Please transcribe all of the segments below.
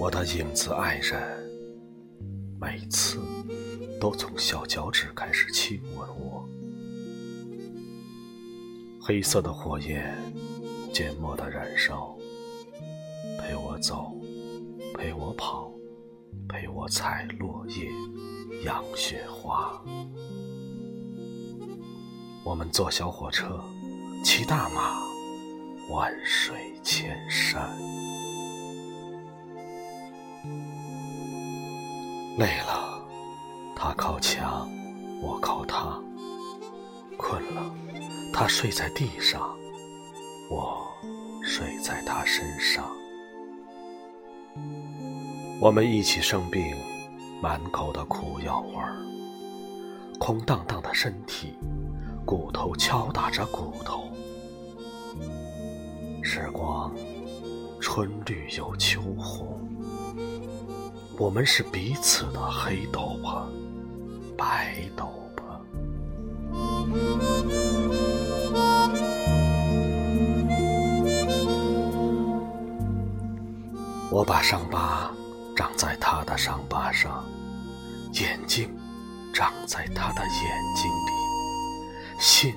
我的影子爱人，每次都从小脚趾开始亲吻我。黑色的火焰，缄默的燃烧，陪我走，陪我跑，陪我采落叶，养雪花。我们坐小火车，骑大马，万水千山。累了，他靠墙，我靠他；困了，他睡在地上，我睡在他身上。我们一起生病，满口的苦药味儿，空荡荡的身体，骨头敲打着骨头。时光，春绿又秋红。我们是彼此的黑斗篷、白斗篷。我把伤疤长在他的伤疤上，眼睛长在他的眼睛里，心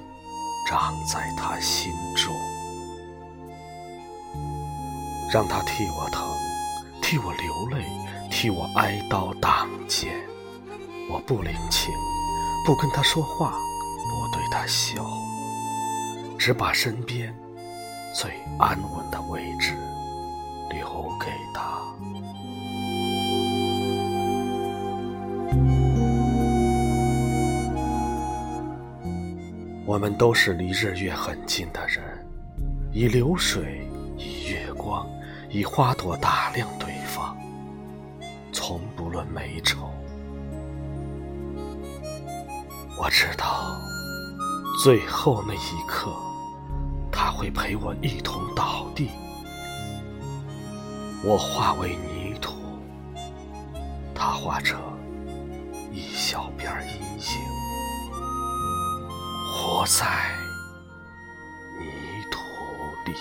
长在他心中，让他替我疼，替我流泪。替我哀悼当剑，我不领情，不跟他说话，不对他笑，只把身边最安稳的位置留给他。我们都是离日月很近的人，以流水，以月光，以花朵打量对方。从不论美丑，我知道最后那一刻，他会陪我一同倒地。我化为泥土，他化成一小片阴影。活在泥土里。